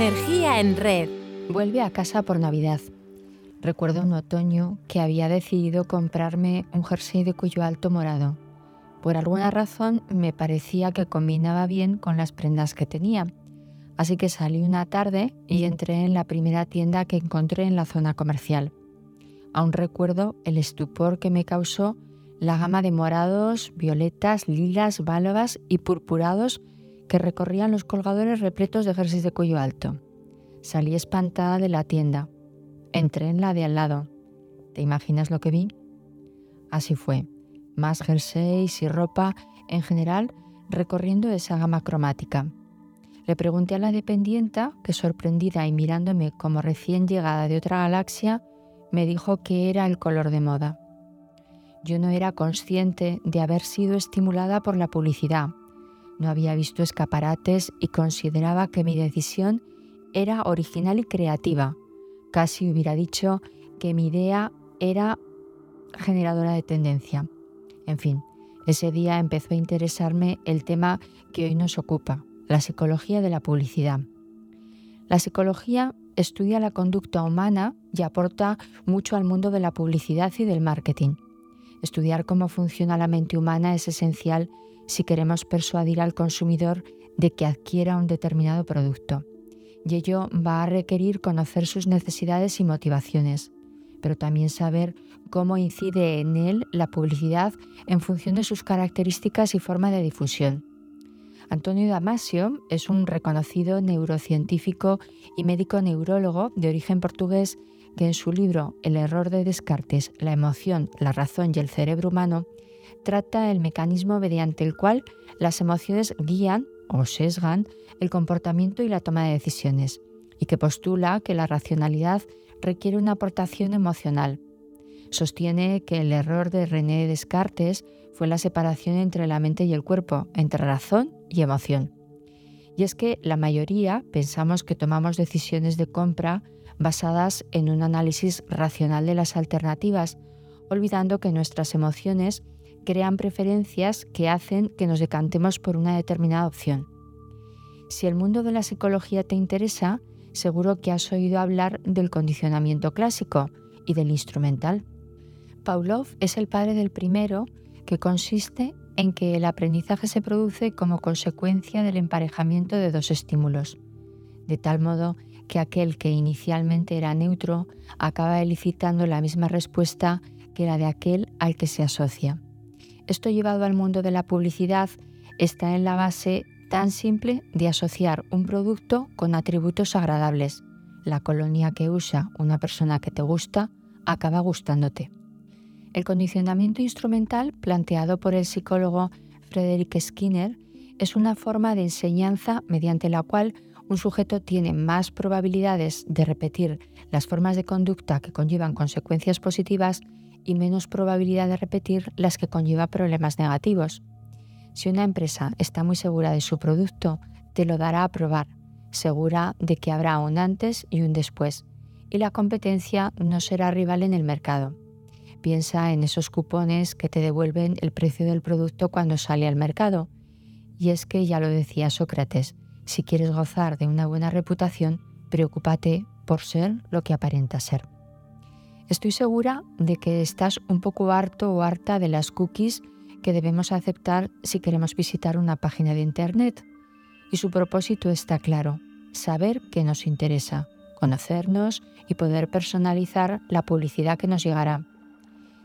Energía en red. Vuelve a casa por Navidad. Recuerdo un otoño que había decidido comprarme un jersey de cuello alto morado. Por alguna razón me parecía que combinaba bien con las prendas que tenía. Así que salí una tarde y entré en la primera tienda que encontré en la zona comercial. Aún recuerdo el estupor que me causó la gama de morados, violetas, lilas, bálvas y purpurados que recorrían los colgadores repletos de jerseys de cuello alto. Salí espantada de la tienda. Entré en la de al lado. ¿Te imaginas lo que vi? Así fue. Más jerseys y ropa, en general, recorriendo esa gama cromática. Le pregunté a la dependienta, que sorprendida y mirándome como recién llegada de otra galaxia, me dijo que era el color de moda. Yo no era consciente de haber sido estimulada por la publicidad. No había visto escaparates y consideraba que mi decisión era original y creativa. Casi hubiera dicho que mi idea era generadora de tendencia. En fin, ese día empezó a interesarme el tema que hoy nos ocupa, la psicología de la publicidad. La psicología estudia la conducta humana y aporta mucho al mundo de la publicidad y del marketing. Estudiar cómo funciona la mente humana es esencial si queremos persuadir al consumidor de que adquiera un determinado producto. Y ello va a requerir conocer sus necesidades y motivaciones, pero también saber cómo incide en él la publicidad en función de sus características y forma de difusión. Antonio Damasio es un reconocido neurocientífico y médico neurólogo de origen portugués que en su libro El error de Descartes, la emoción, la razón y el cerebro humano, trata el mecanismo mediante el cual las emociones guían o sesgan el comportamiento y la toma de decisiones, y que postula que la racionalidad requiere una aportación emocional. Sostiene que el error de René Descartes fue la separación entre la mente y el cuerpo, entre razón y emoción. Y es que la mayoría pensamos que tomamos decisiones de compra basadas en un análisis racional de las alternativas, olvidando que nuestras emociones crean preferencias que hacen que nos decantemos por una determinada opción. Si el mundo de la psicología te interesa, seguro que has oído hablar del condicionamiento clásico y del instrumental. Pavlov es el padre del primero, que consiste en que el aprendizaje se produce como consecuencia del emparejamiento de dos estímulos, de tal modo que aquel que inicialmente era neutro acaba elicitando la misma respuesta que la de aquel al que se asocia. Esto llevado al mundo de la publicidad está en la base tan simple de asociar un producto con atributos agradables. La colonia que usa una persona que te gusta acaba gustándote. El condicionamiento instrumental, planteado por el psicólogo Frederick Skinner, es una forma de enseñanza mediante la cual un sujeto tiene más probabilidades de repetir las formas de conducta que conllevan consecuencias positivas y menos probabilidad de repetir las que conlleva problemas negativos. Si una empresa está muy segura de su producto, te lo dará a probar, segura de que habrá un antes y un después, y la competencia no será rival en el mercado. Piensa en esos cupones que te devuelven el precio del producto cuando sale al mercado. Y es que ya lo decía Sócrates, si quieres gozar de una buena reputación, preocúpate por ser lo que aparenta ser. Estoy segura de que estás un poco harto o harta de las cookies que debemos aceptar si queremos visitar una página de Internet. Y su propósito está claro, saber qué nos interesa, conocernos y poder personalizar la publicidad que nos llegará.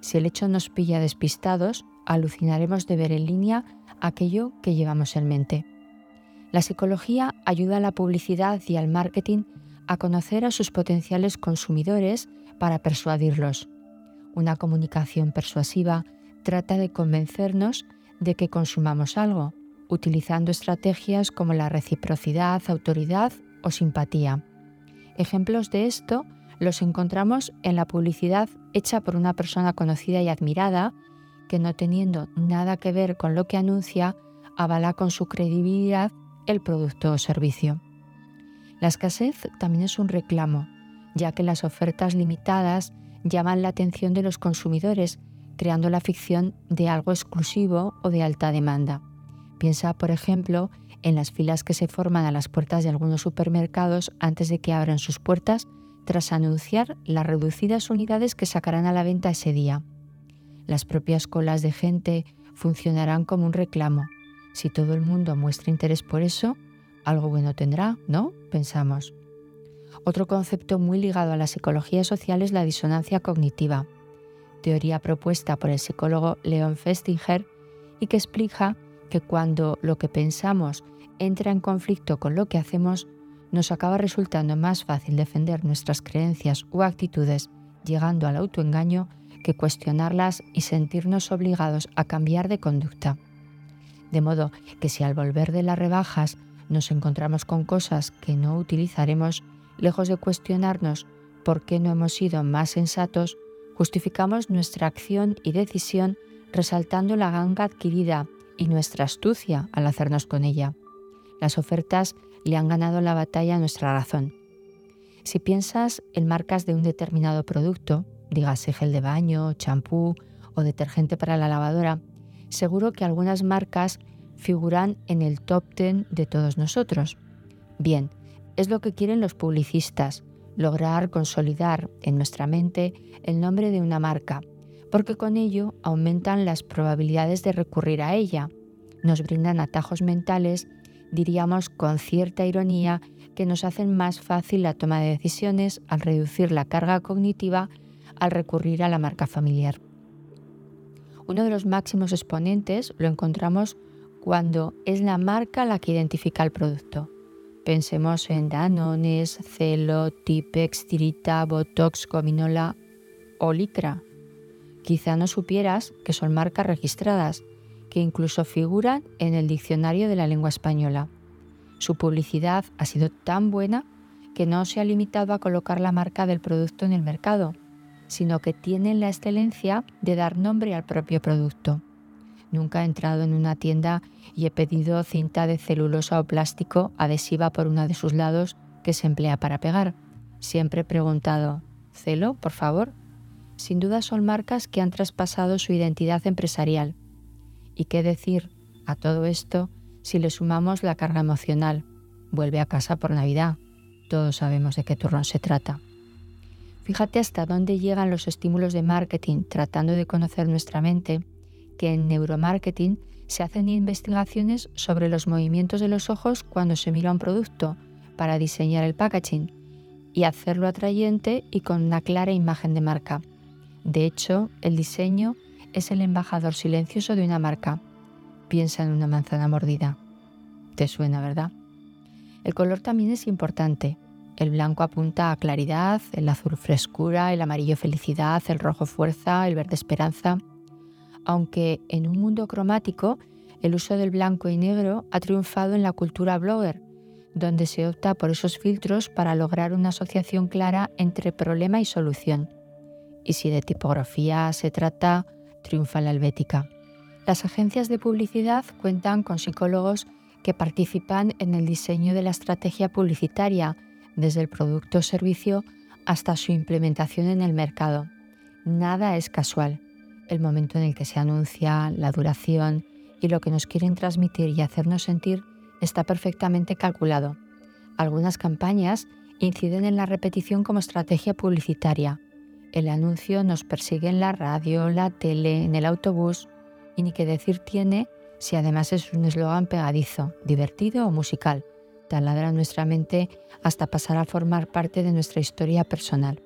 Si el hecho nos pilla despistados, alucinaremos de ver en línea aquello que llevamos en mente. La psicología ayuda a la publicidad y al marketing a conocer a sus potenciales consumidores para persuadirlos. Una comunicación persuasiva trata de convencernos de que consumamos algo, utilizando estrategias como la reciprocidad, autoridad o simpatía. Ejemplos de esto los encontramos en la publicidad hecha por una persona conocida y admirada, que no teniendo nada que ver con lo que anuncia, avala con su credibilidad el producto o servicio. La escasez también es un reclamo, ya que las ofertas limitadas llaman la atención de los consumidores, creando la ficción de algo exclusivo o de alta demanda. Piensa, por ejemplo, en las filas que se forman a las puertas de algunos supermercados antes de que abran sus puertas tras anunciar las reducidas unidades que sacarán a la venta ese día. Las propias colas de gente funcionarán como un reclamo. Si todo el mundo muestra interés por eso, algo bueno tendrá, ¿no? Pensamos. Otro concepto muy ligado a la psicología social es la disonancia cognitiva, teoría propuesta por el psicólogo Leon Festinger y que explica que cuando lo que pensamos entra en conflicto con lo que hacemos, nos acaba resultando más fácil defender nuestras creencias o actitudes llegando al autoengaño que cuestionarlas y sentirnos obligados a cambiar de conducta. De modo que si al volver de las rebajas nos encontramos con cosas que no utilizaremos, lejos de cuestionarnos por qué no hemos sido más sensatos, justificamos nuestra acción y decisión resaltando la ganga adquirida y nuestra astucia al hacernos con ella. Las ofertas le han ganado la batalla a nuestra razón. Si piensas en marcas de un determinado producto, dígase gel de baño, champú o detergente para la lavadora, seguro que algunas marcas figuran en el top 10 de todos nosotros. Bien, es lo que quieren los publicistas, lograr consolidar en nuestra mente el nombre de una marca, porque con ello aumentan las probabilidades de recurrir a ella, nos brindan atajos mentales, diríamos con cierta ironía, que nos hacen más fácil la toma de decisiones al reducir la carga cognitiva al recurrir a la marca familiar. Uno de los máximos exponentes lo encontramos cuando es la marca la que identifica el producto. Pensemos en Danones, Celo, Tipex, Tirita, Botox, Gominola o Licra. Quizá no supieras que son marcas registradas, que incluso figuran en el diccionario de la lengua española. Su publicidad ha sido tan buena que no se ha limitado a colocar la marca del producto en el mercado, sino que tienen la excelencia de dar nombre al propio producto. Nunca he entrado en una tienda y he pedido cinta de celulosa o plástico adhesiva por uno de sus lados que se emplea para pegar. Siempre he preguntado, ¿celo, por favor? Sin duda son marcas que han traspasado su identidad empresarial. ¿Y qué decir a todo esto si le sumamos la carga emocional? Vuelve a casa por Navidad. Todos sabemos de qué turrón se trata. Fíjate hasta dónde llegan los estímulos de marketing tratando de conocer nuestra mente, que en neuromarketing se hacen investigaciones sobre los movimientos de los ojos cuando se mira un producto para diseñar el packaging y hacerlo atrayente y con una clara imagen de marca. De hecho, el diseño es el embajador silencioso de una marca. Piensa en una manzana mordida. Te suena, ¿verdad? El color también es importante. El blanco apunta a claridad, el azul frescura, el amarillo felicidad, el rojo fuerza, el verde esperanza. Aunque en un mundo cromático, el uso del blanco y negro ha triunfado en la cultura blogger, donde se opta por esos filtros para lograr una asociación clara entre problema y solución. Y si de tipografía se trata, triunfa la helvética. Las agencias de publicidad cuentan con psicólogos que participan en el diseño de la estrategia publicitaria desde el producto o servicio hasta su implementación en el mercado. Nada es casual. El momento en el que se anuncia, la duración y lo que nos quieren transmitir y hacernos sentir está perfectamente calculado. Algunas campañas inciden en la repetición como estrategia publicitaria. El anuncio nos persigue en la radio, la tele, en el autobús y ni qué decir tiene si además es un eslogan pegadizo, divertido o musical taladra nuestra mente hasta pasar a formar parte de nuestra historia personal.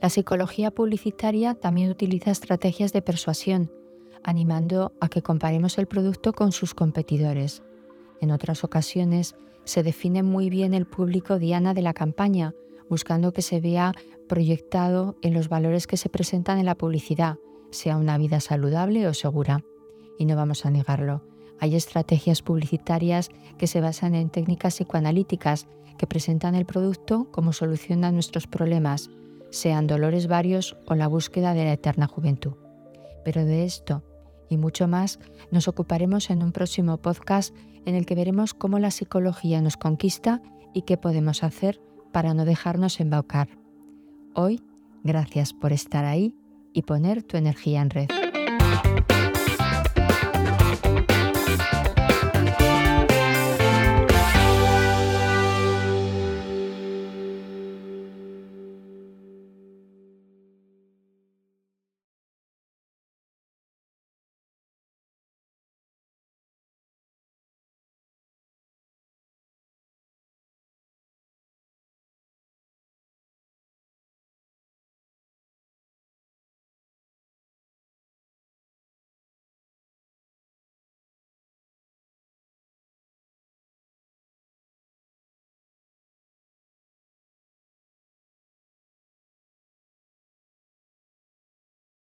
La psicología publicitaria también utiliza estrategias de persuasión, animando a que comparemos el producto con sus competidores. En otras ocasiones se define muy bien el público diana de la campaña, buscando que se vea proyectado en los valores que se presentan en la publicidad, sea una vida saludable o segura. Y no vamos a negarlo, hay estrategias publicitarias que se basan en técnicas psicoanalíticas que presentan el producto como solución a nuestros problemas, sean dolores varios o la búsqueda de la eterna juventud. Pero de esto y mucho más nos ocuparemos en un próximo podcast en el que veremos cómo la psicología nos conquista y qué podemos hacer para no dejarnos embaucar. Hoy, gracias por estar ahí y poner tu energía en red.